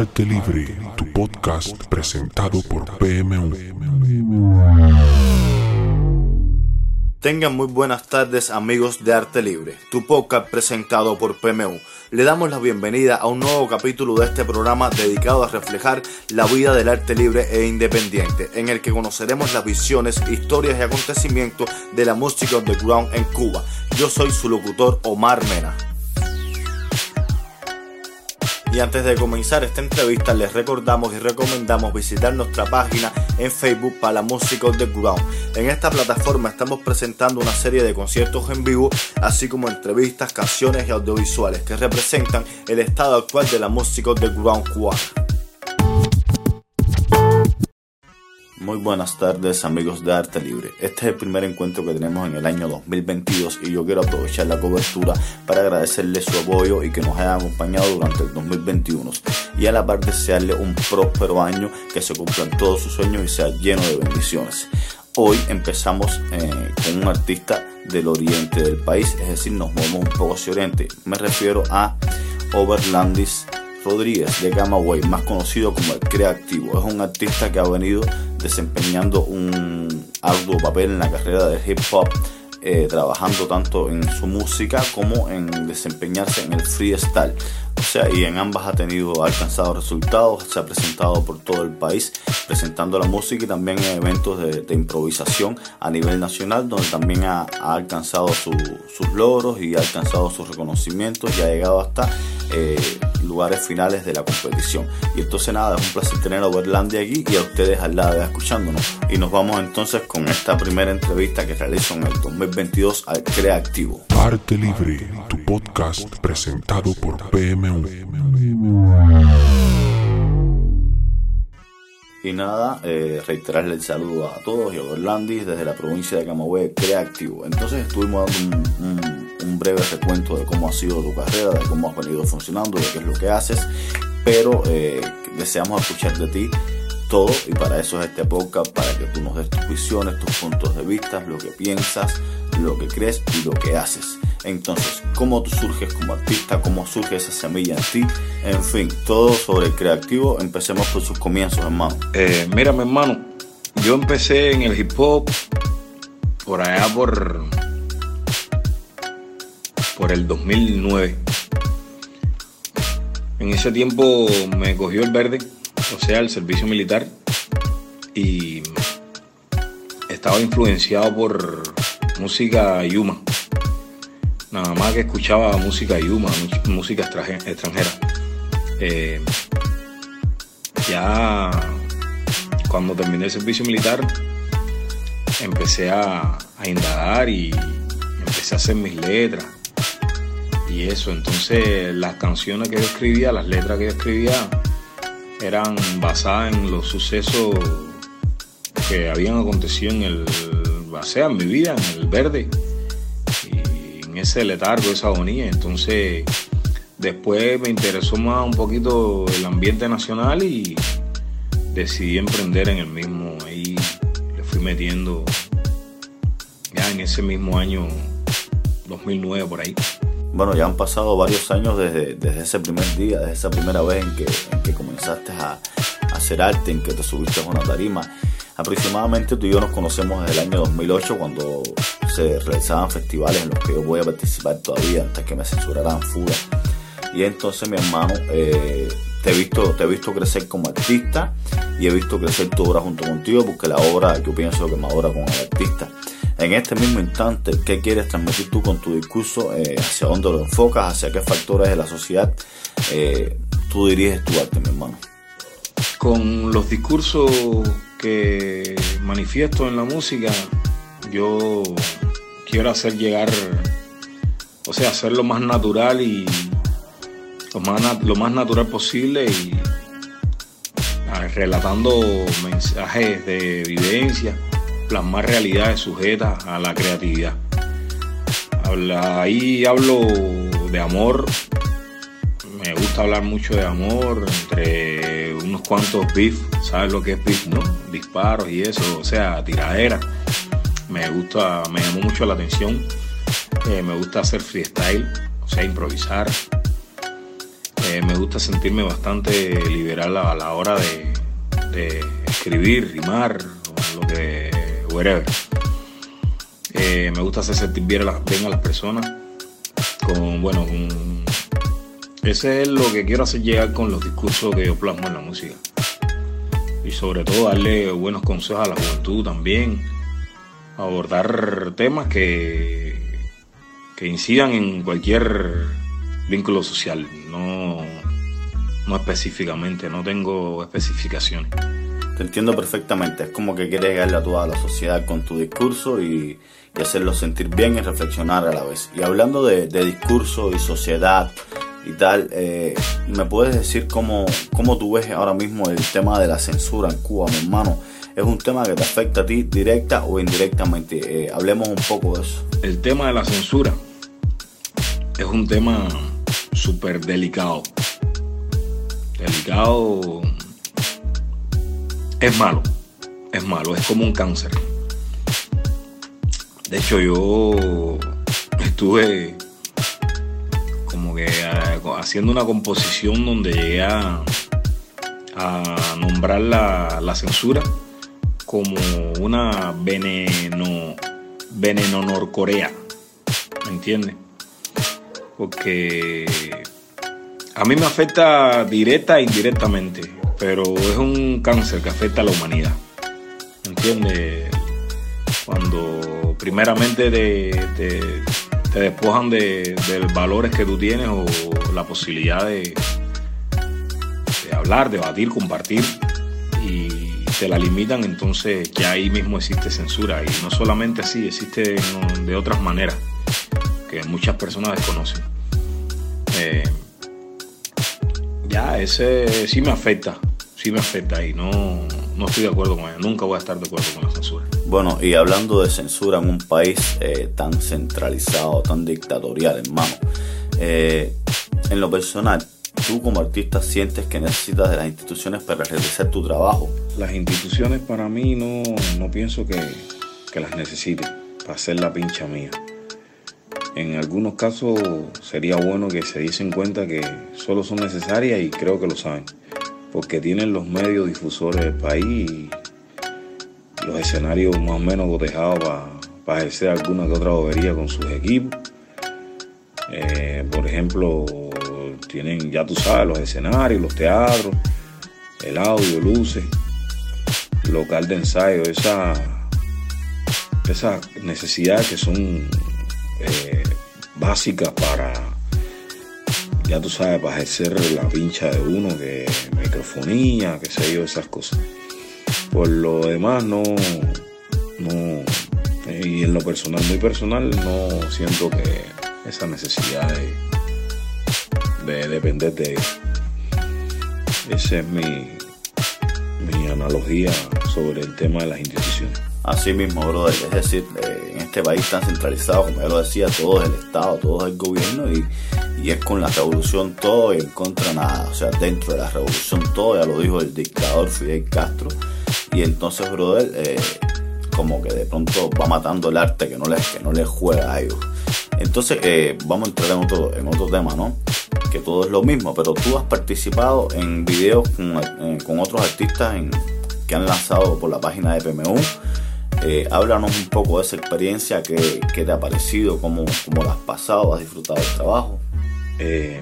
Arte Libre, tu podcast presentado por PMU. Tengan muy buenas tardes amigos de Arte Libre, tu podcast presentado por PMU. Le damos la bienvenida a un nuevo capítulo de este programa dedicado a reflejar la vida del arte libre e independiente, en el que conoceremos las visiones, historias y acontecimientos de la música underground en Cuba. Yo soy su locutor Omar Mena. Y antes de comenzar esta entrevista les recordamos y recomendamos visitar nuestra página en Facebook para la música underground. En esta plataforma estamos presentando una serie de conciertos en vivo, así como entrevistas, canciones y audiovisuales que representan el estado actual de la música underground cubana. Muy buenas tardes amigos de Arte Libre. Este es el primer encuentro que tenemos en el año 2022 y yo quiero aprovechar la cobertura para agradecerle su apoyo y que nos haya acompañado durante el 2021 y a la par desearle un próspero año que se cumplan todos sus sueños y sea lleno de bendiciones. Hoy empezamos eh, con un artista del oriente del país, es decir, nos movemos un poco hacia oriente. Me refiero a Overlandis Rodríguez de Camagüey, más conocido como el Creativo. Es un artista que ha venido desempeñando un arduo papel en la carrera del hip hop, eh, trabajando tanto en su música como en desempeñarse en el freestyle. O sea, y en ambas ha tenido, alcanzado resultados, se ha presentado por todo el país presentando la música y también en eventos de, improvisación a nivel nacional, donde también ha, alcanzado sus logros y ha alcanzado sus reconocimientos y ha llegado hasta eh, lugares finales de la competición. Y entonces nada, es un placer tener a Overlandia aquí y a ustedes al lado escuchándonos. Y nos vamos entonces con esta primera entrevista que realizó en el 2022 al Creativo. Arte Libre, tu podcast presentado por PMU. Y nada, eh, reiterarle el saludo a todos y a Orlandis desde la provincia de Camagüey Creativo. Entonces estuvimos dando un, breve recuento de cómo ha sido tu carrera, de cómo has venido funcionando, de qué es lo que haces, pero eh, deseamos escuchar de ti todo y para eso es este podcast, para que tú nos des tus visiones, tus puntos de vista, lo que piensas, lo que crees y lo que haces. Entonces, cómo tú surges como artista, cómo surge esa semilla en ti, en fin, todo sobre el creativo. Empecemos por sus comienzos, hermano. Eh, mira, mi hermano, yo empecé en el hip hop por allá por, por el 2009. En ese tiempo me cogió el verde, o sea, el servicio militar, y estaba influenciado por música Yuma nada más que escuchaba música yuma, música extranjera. Eh, ya cuando terminé el servicio militar, empecé a, indagar y empecé a hacer mis letras. Y eso, entonces las canciones que yo escribía, las letras que yo escribía, eran basadas en los sucesos que habían acontecido en el, en mi vida, en el verde ese letargo, esa agonía. Entonces, después me interesó más un poquito el ambiente nacional y decidí emprender en el mismo. Ahí le fui metiendo ya en ese mismo año 2009 por ahí. Bueno, ya han pasado varios años desde, desde ese primer día, desde esa primera vez en que, en que comenzaste a, a hacer arte, en que te subiste a una tarima. Aproximadamente tú y yo nos conocemos desde el año 2008 cuando se realizaban festivales en los que yo voy a participar todavía hasta que me censuraran fuga. Y entonces mi hermano, eh, te, he visto, te he visto crecer como artista y he visto crecer tu obra junto contigo porque la obra yo pienso que madura con el artista. En este mismo instante, ¿qué quieres transmitir tú con tu discurso? Eh, ¿Hacia dónde lo enfocas? ¿Hacia qué factores de la sociedad eh, tú diriges tu arte, mi hermano? Con los discursos que manifiesto en la música, yo quiero hacer llegar, o sea, hacer lo más natural y lo más, lo más natural posible y relatando mensajes de vivencia, plasmar realidades sujetas a la creatividad. ahí hablo de amor, me gusta hablar mucho de amor, entre unos cuantos beef, ¿sabes lo que es beef, no? Disparos y eso, o sea, tiradera me gusta, me llamó mucho la atención. Eh, me gusta hacer freestyle, o sea, improvisar. Eh, me gusta sentirme bastante liberal a la hora de, escribir, rimar, o lo que, whatever. Eh, me gusta hacer sentir bien a, las, personas. Con, bueno, con, ese es lo que quiero hacer llegar con los discursos que yo plasmo en la música. Y sobre todo darle buenos consejos a la juventud también. Abordar temas que, que incidan en cualquier vínculo social. No, no específicamente, no tengo especificaciones. Te entiendo perfectamente. Es como que quieres llegarle a toda la sociedad con tu discurso y, y hacerlo sentir bien y reflexionar a la vez. Y hablando de, discurso y sociedad y tal, eh, ¿me puedes decir cómo, cómo tú ves ahora mismo el tema de la censura en Cuba, mi hermano? ¿Es un tema que te afecta a ti directa o indirectamente? Eh, hablemos un poco de eso. El tema de la censura es un tema súper delicado. Delicado es malo, es malo, es como un cáncer. De hecho, yo estuve como que eh, haciendo una composición donde llegué a, a nombrar la, la, censura como una veneno, veneno norcorea. ¿Me entiendes? Porque a mí me afecta directa e indirectamente, pero es un cáncer que afecta a la humanidad. ¿Me entiendes? Cuando primeramente te, te, despojan de, de, valores que tú tienes o la posibilidad de, de hablar, debatir, compartir te la limitan, entonces ya ahí mismo existe censura. Y no solamente así, existe de otras maneras que muchas personas desconocen. Eh, ya, ese sí me afecta, sí me afecta y no, no estoy de acuerdo con él, nunca voy a estar de acuerdo con la censura. Bueno, y hablando de censura en un país eh, tan centralizado, tan dictatorial, hermano, eh, en lo personal, ¿tú como artista sientes que necesitas de las instituciones para realizar tu trabajo? Las instituciones para mí no, no pienso que, que las necesite para hacer la pincha mía. En algunos casos sería bueno que se diesen cuenta que solo son necesarias y creo que lo saben, porque tienen los medios difusores del país y los escenarios más o menos cotejados para pa ejercer alguna que otra bobería con sus equipos. Eh, por ejemplo, tienen, ya tú sabes, los escenarios, los teatros, el audio, luces, local de ensayo, esas esa necesidades que son eh, básicas para, ya tú sabes, para ejercer la pincha de uno, que microfonía, que sé yo, esas cosas. Por lo demás, no, no, y en lo personal, muy personal, no siento que esa necesidad de, de depender de ellos. Esa es mi, mi analogía sobre el tema de las instituciones. Así mismo, brother. Es decir, eh, en este país tan centralizado, como ya lo decía, todo es el Estado, todo es el gobierno y, y, es con la revolución todo y en contra nada. O sea, dentro de la revolución todo, ya lo dijo el dictador Fidel Castro. Y entonces, brother, eh, como que de pronto va matando el arte que no les, que no les juega a ellos. Entonces, eh, vamos a entrar en otro, en otro tema, ¿no? Que todo es lo mismo, pero tú has participado en videos con, con otros artistas que han lanzado por la página de PMU. Eh, háblanos un poco de esa experiencia que, que te ha parecido, cómo, cómo la has pasado, has disfrutado del trabajo. Eh,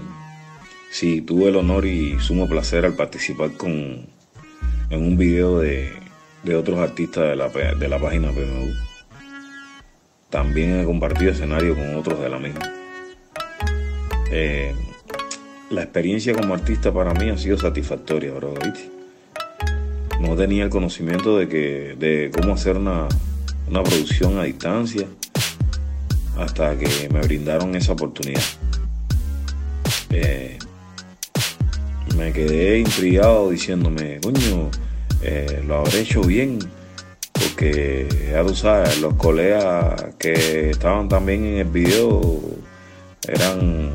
sí, tuve el honor y sumo placer al participar con, en un video de, de otros artistas de la, de la página PMU. También he compartido escenario con otros de la misma. Eh, la experiencia como artista para mí ha sido satisfactoria, bro, no tenía el conocimiento de que de cómo hacer una, una producción a distancia hasta que me brindaron esa oportunidad. Eh, me quedé intrigado diciéndome, coño, eh, lo habré hecho bien, porque ya tú sabes, los colegas que estaban también en el video eran,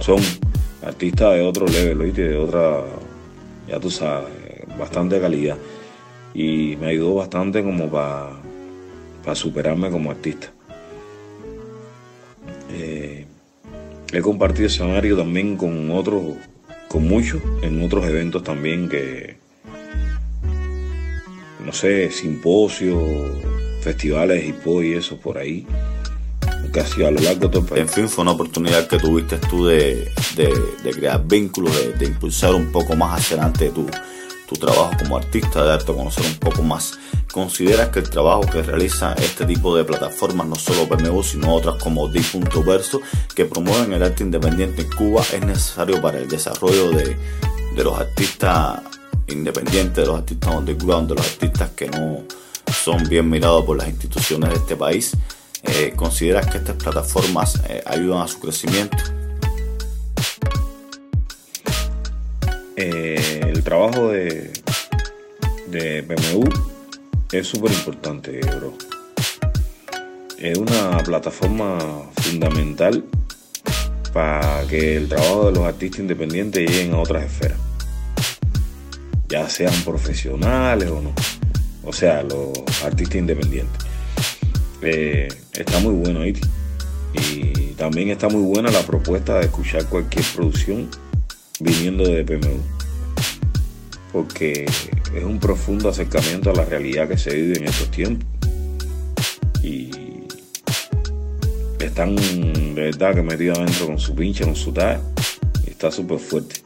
son artistas de otro level, de otra, ya tú sabes, bastante calidad y me ayudó bastante como para pa superarme como artista. Eh, he compartido escenario también con otros con muchos en otros eventos también que, no sé, simposios, festivales hop y eso por ahí. Casi a lo largo de todo país. En fin, fue una oportunidad que tuviste tú de, crear vínculos, de, impulsar un poco más hacia adelante tu, tu trabajo como artista, de darte a conocer un poco más. ¿Consideras que el trabajo que realiza este tipo de plataformas, no solo PMU, sino otras como D.Verso, que promueven el arte independiente en Cuba, es necesario para el desarrollo de, de los artistas independientes, de los artistas underground, de los artistas que no son bien mirados por las instituciones de este país? Eh, ¿Consideras que estas plataformas eh, ayudan a su crecimiento? Eh, el trabajo de, de PMU es súper importante, bro. Es una plataforma fundamental para que el trabajo de los artistas independientes lleguen a otras esferas. Ya sean profesionales o no. O sea, los artistas independientes. Eh, está muy bueno, ahí Y también está muy buena la propuesta de escuchar cualquier producción viniendo de PMU. Porque es un profundo acercamiento a la realidad que se vive en estos tiempos. Y están de verdad que metidos adentro con su pinche, con su tag. Y está súper fuerte.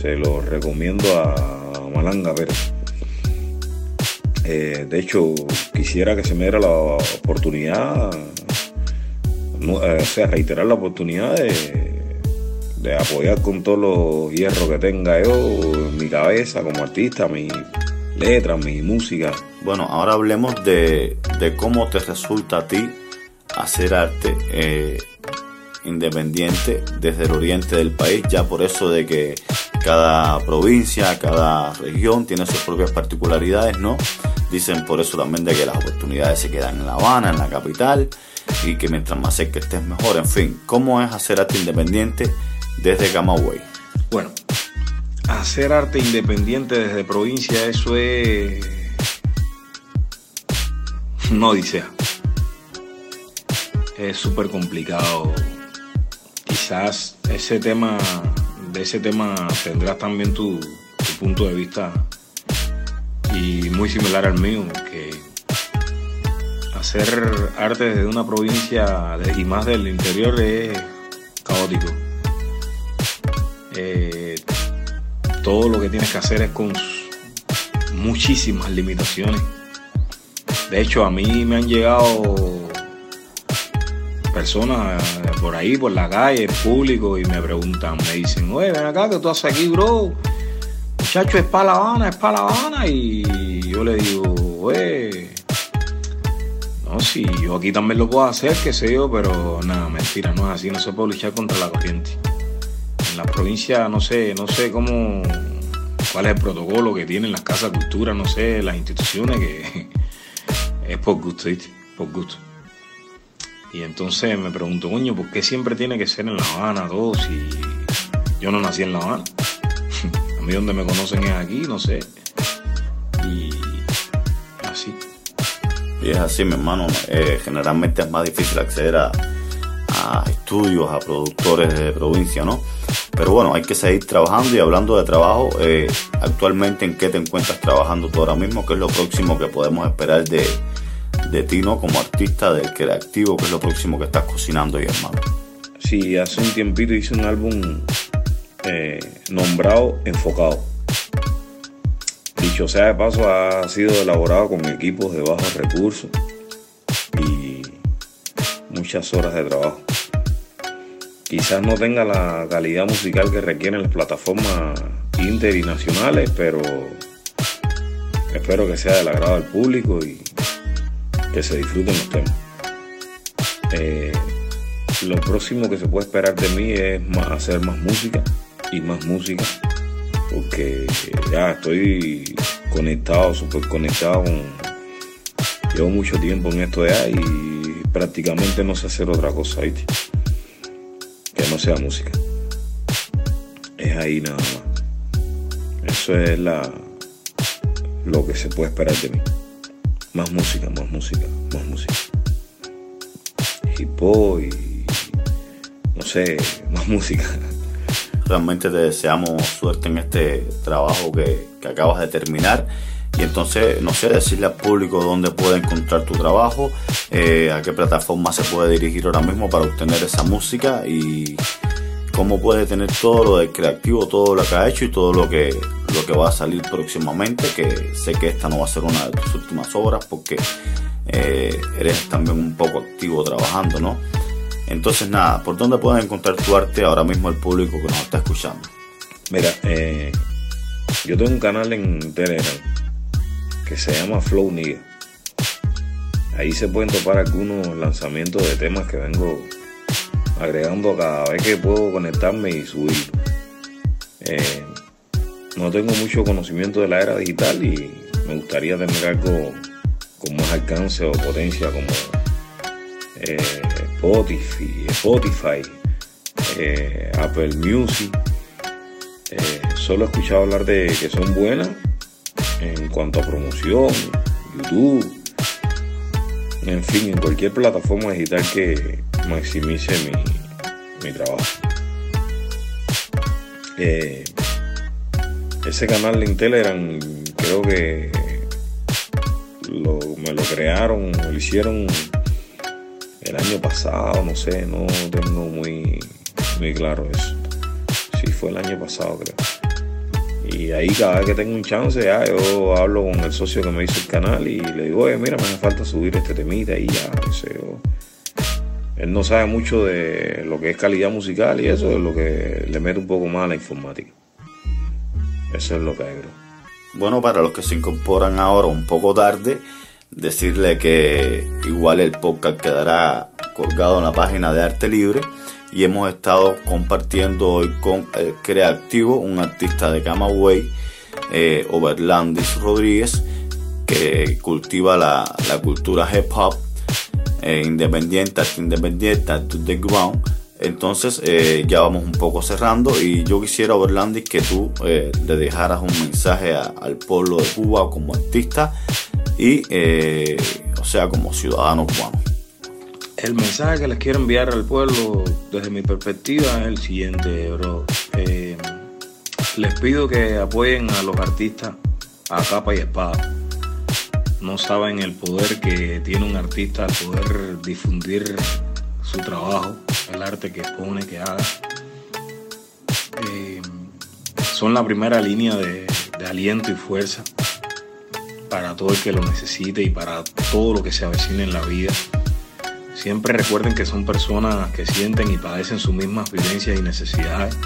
Se lo recomiendo a Malanga pero eh, de hecho, quisiera que se me diera la oportunidad, eh, o sea, reiterar la oportunidad de, de, apoyar con todos los hierros que tenga yo mi cabeza como artista, mi letra, mi música. Bueno, ahora hablemos de, de cómo te resulta a ti hacer arte. Eh, independiente desde el oriente del país, ya por eso de que cada provincia, cada región tiene sus propias particularidades, ¿no? Dicen por eso también de que las oportunidades se quedan en La Habana, en la capital, y que mientras más cerca estés mejor. En fin, ¿cómo es hacer arte independiente desde Camagüey? Bueno, hacer arte independiente desde provincia, eso es. No dice. Es súper complicado. Quizás ese tema, de ese tema tendrás también tu, punto de vista y muy similar al mío, que hacer arte desde una provincia y más del interior es caótico. Eh, todo lo que tienes que hacer es con muchísimas limitaciones. De hecho, a mí me han llegado personas por ahí, por la calle, público, y me preguntan, me dicen, oye, ven acá, que tú haces aquí, bro? muchacho, es para La Habana, es para La Habana. Y yo le digo, eh, no, si yo aquí también lo puedo hacer, qué sé yo, pero nada, mentira, no es así, no se puede luchar contra la corriente. En la provincia, no sé, no sé cómo, cuál es el protocolo que tienen las casas de cultura, no sé, las instituciones, que es por gusto, ¿viste? Por gusto. Y entonces me pregunto, coño, ¿por qué siempre tiene que ser en La Habana todo si yo no nací en La Habana? A mí donde me conocen es aquí, no sé. Y así. Y es así, mi hermano. Eh, generalmente es más difícil acceder a, estudios, a productores de provincia, ¿no? Pero bueno, hay que seguir trabajando y hablando de trabajo, eh, actualmente en qué te encuentras trabajando tú ahora mismo, qué es lo próximo que podemos esperar de, de ti, ¿no? Como artista, del creativo, qué es lo próximo que estás cocinando ahí, hermano. Sí, hace un tiempito hice un álbum eh, nombrado enfocado. Dicho sea de paso, ha sido elaborado con equipos de bajos recursos y muchas horas de trabajo. Quizás no tenga la calidad musical que requieren las plataformas inter y nacionales, pero espero que sea del agrado del público y que se disfruten los temas. Eh, lo próximo que se puede esperar de mí es hacer más música y más música, porque ya estoy conectado, súper conectado Llevo mucho tiempo en esto ya y prácticamente no sé hacer otra cosa, ¿viste? Que no sea música. Es ahí nada más. Eso es la lo que se puede esperar de mí. Más música, más música, más música. Hip hop y no sé, más música realmente te deseamos suerte en este trabajo que, que acabas de terminar. Y entonces, no sé, decirle al público dónde puede encontrar tu trabajo, eh, a qué plataforma se puede dirigir ahora mismo para obtener esa música y cómo puede tener todo lo del creativo, todo lo que ha hecho y todo lo que, lo que va a salir próximamente, que sé que esta no va a ser una de tus últimas obras porque eh, eres también un poco activo trabajando, ¿no? Entonces nada, ¿por dónde pueden encontrar tu arte ahora mismo el público que nos está escuchando? Mira, eh, yo tengo un canal en Telegram que se llama Flow Nigga. Ahí se pueden topar algunos lanzamientos de temas que vengo agregando cada vez que puedo conectarme y subir. Eh, no tengo mucho conocimiento de la era digital y me gustaría tener algo con más alcance o potencia como eh, Spotify, eh, Apple Music. solo he escuchado hablar de que son buenas en cuanto a promoción, YouTube, en fin, en cualquier plataforma digital que maximice mi, mi trabajo. Eh, ese canal en Telegram creo que me lo crearon, lo hicieron el año pasado, no sé, no tengo muy, muy claro eso. Sí, fue el año pasado creo. Y ahí cada vez que tengo un chance, ya yo hablo con el socio que me hizo el canal y le digo, oye, mira, me hace falta subir este temita y ya, no sé. Él no sabe mucho de lo que es calidad musical y eso es lo que le mete un poco más a la informática. Eso es lo que hay, Bueno, para los que se incorporan ahora un poco tarde, decirle que igual el podcast quedará colgado en la página de Arte Libre y hemos estado compartiendo hoy con el Creativo, un artista de Camagüey, eh, Overlandis Rodríguez, que cultiva la, cultura hip hop eh, independiente, independiente, to the ground. Entonces eh, ya vamos un poco cerrando y yo quisiera, Overlandis, que tú eh, le dejaras un mensaje al pueblo de Cuba como artista y, o sea, como ciudadano cubano. El mensaje que les quiero enviar al pueblo desde mi perspectiva es el siguiente, bro. Eh, les pido que apoyen a los artistas a capa y espada. No saben el poder que tiene un artista al poder difundir su trabajo, el arte que expone, que haga. Eh, son la primera línea de, aliento y fuerza para todo el que lo necesite y para todo lo que se avecina en la vida. Siempre recuerden que son personas que sienten y padecen sus mismas vivencias y necesidades.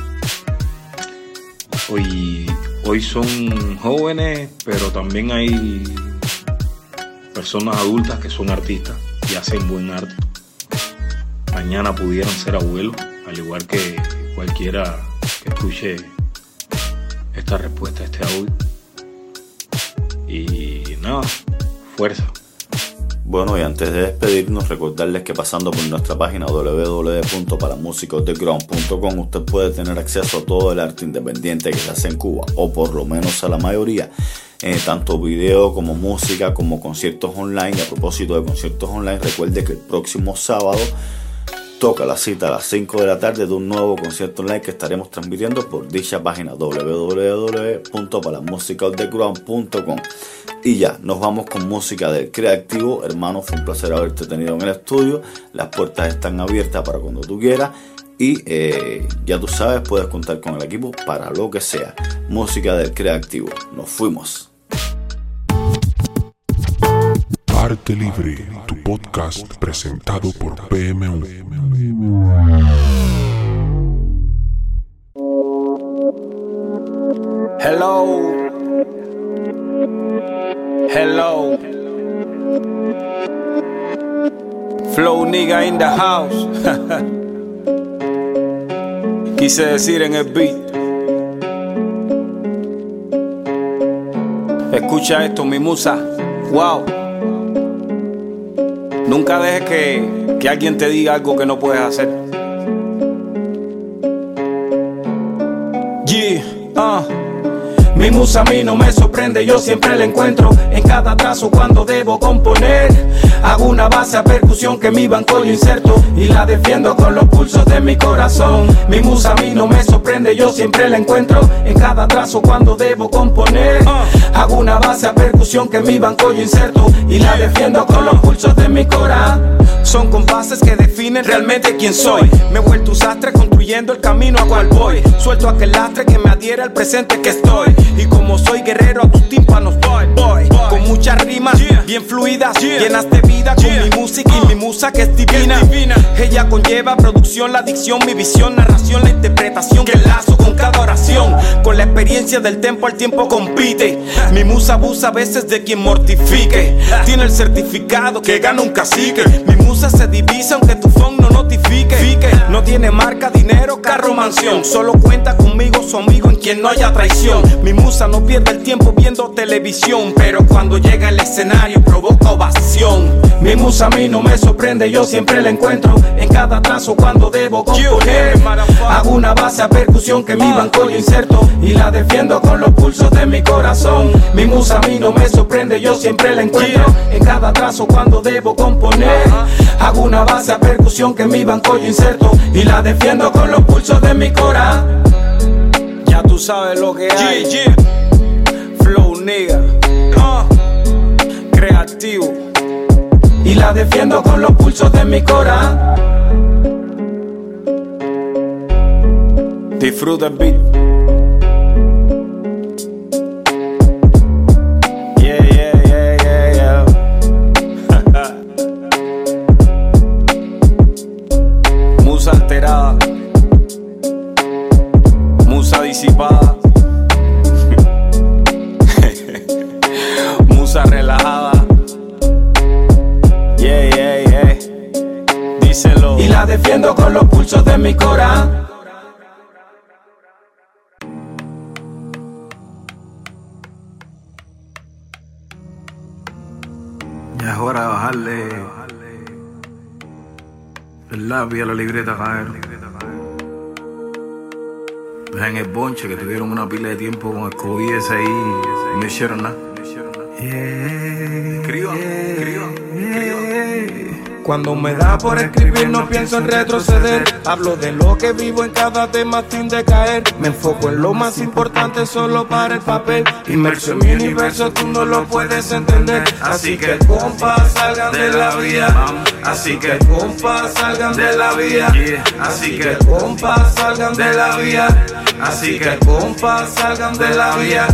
Hoy, hoy son jóvenes, pero también hay personas adultas que son artistas y hacen buen arte. Mañana pudieran ser abuelos, al igual que cualquiera que escuche esta respuesta, este audio. Y nada, fuerza. Bueno, y antes de despedirnos, recordarles que pasando por nuestra página www.paramusicosdeground.com usted puede tener acceso a todo el arte independiente que se hace en Cuba, o por lo menos a la mayoría. Eh, tanto video como música, como conciertos online. Y a propósito de conciertos online, recuerde que el próximo sábado toca la cita a las 5 de la tarde de un nuevo concierto online que estaremos transmitiendo por dicha página www.paramusicosdeground.com. Y ya, nos vamos con música del creativo. Hermano, fue un placer haberte tenido en el estudio. Las puertas están abiertas para cuando tú quieras. Y eh, ya tú sabes, puedes contar con el equipo para lo que sea. Música del creativo. Nos fuimos. Arte Libre, tu podcast presentado por PMU. Hello. Hello. Flow nigga in the house. Quise decir en el beat. Escucha esto, mi musa. Wow. Nunca dejes que, que alguien te diga algo que no puedes hacer. Mi musa a mí no me sorprende, yo siempre la encuentro en cada trazo cuando debo componer. Hago una base a percusión que mi banco yo inserto y la defiendo con los pulsos de mi corazón. Mi musa a mí no me sorprende, yo siempre la encuentro en cada trazo cuando debo componer. Hago una base a percusión que mi banco yo inserto y la defiendo con los pulsos de mi corazón. Son compases que definen realmente quién soy. Me he vuelto un sastre construyendo el camino a cual voy. Suelto aquel lastre que me adhiere al presente que estoy. Y como soy guerrero, a tus tímpanos voy, voy. Con muchas rimas bien fluidas, llenas de vida. Con mi música y mi musa que es divina. Ella conlleva producción, la dicción, mi visión, narración, la interpretación. Que lazo con cada oración. Con la experiencia del tiempo al tiempo compite. Mi musa abusa a veces de quien mortifique. Tiene el certificado que gana un cacique. Mi musa se divisa aunque tu phone no notifique. Tiene marca, dinero, carro, mansión. Solo cuenta conmigo, su amigo en quien no haya traición. Mi musa no pierde el tiempo viendo televisión. Pero cuando llega al escenario provoca ovación. Mi musa a mí no me sorprende, yo siempre la encuentro en cada trazo cuando debo componer. Hago una base a percusión que mi banco yo inserto y la defiendo con los pulsos de mi corazón. Mi musa a mí no me sorprende, yo siempre la encuentro en cada trazo cuando debo componer. Hago una base a percusión que mi banco yo inserto y la defiendo con los pulsos de mi corazón. Ya tú sabes lo que hay. Flow nigga. Ah. Creativo. y la defiendo con los pulsos de mi corazón. Disfruta el beat. Lápiz a la libreta caer. Dejen el bonche que tuvieron una pila de tiempo con el COVID ese ahí no hicieron nada. Escriban. Cuando me da por escribir no pienso en retroceder. Hablo de lo que vivo en cada tema sin decaer. Me enfoco en lo más importante solo para el papel. Inmerso en mi universo tú no lo puedes entender. Así que compas salgan de la vía. Así que compas salgan de la vía. Así que compas salgan de la vía. Así que compas salgan de la vía.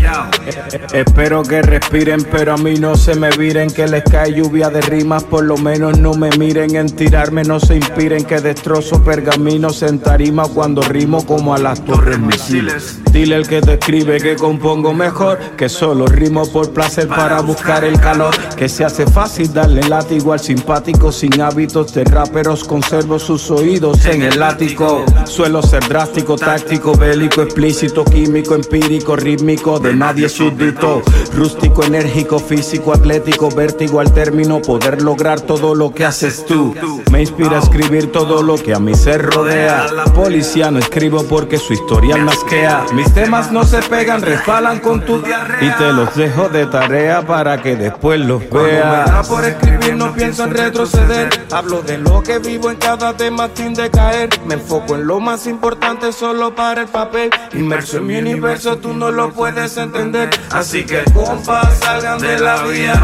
Espero que respiren, pero a mí no se me viren. Que les cae lluvia de rimas, por lo menos no me miren. En tirarme no se inspiren, que destrozo pergaminos en tarima cuando rimo como a las torres misiles. Dile el que te escribe que compongo mejor, que solo rimo por placer para buscar el calor. Que se hace fácil darle látigo al simpático sin hábitos de raperos. Conservo sus oídos en el látigo. Suelo ser drástico, táctico, bélico, explícito, químico, empírico, rítmico, de nadie súbdito. Rústico, enérgico, físico, atlético, vértigo al término, poder lograr todo lo que haces tú. Me inspira a escribir todo lo que a mí se rodea. Policía no escribo porque su historial masquea. Mis temas no se pegan, resbalan con tu y te los dejo de tarea para que después los Cuando me da por escribir no pienso en retroceder. Hablo de lo que vivo en cada tema sin decaer. Me enfoco en lo más importante solo para el papel. Inmerso en mi universo tú no lo puedes entender. Así que compas salgan de la vía.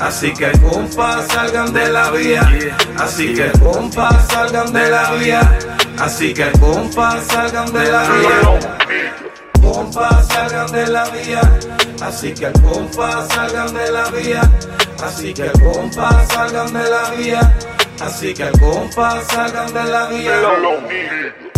Así que compas salgan de la vía. Así que compas salgan de la vía. Así que compas salgan de la vía. Compas salgan de la vía, así que compas salgan de la vía, así que compas salgan de la vía, así que compas salgan de la vía.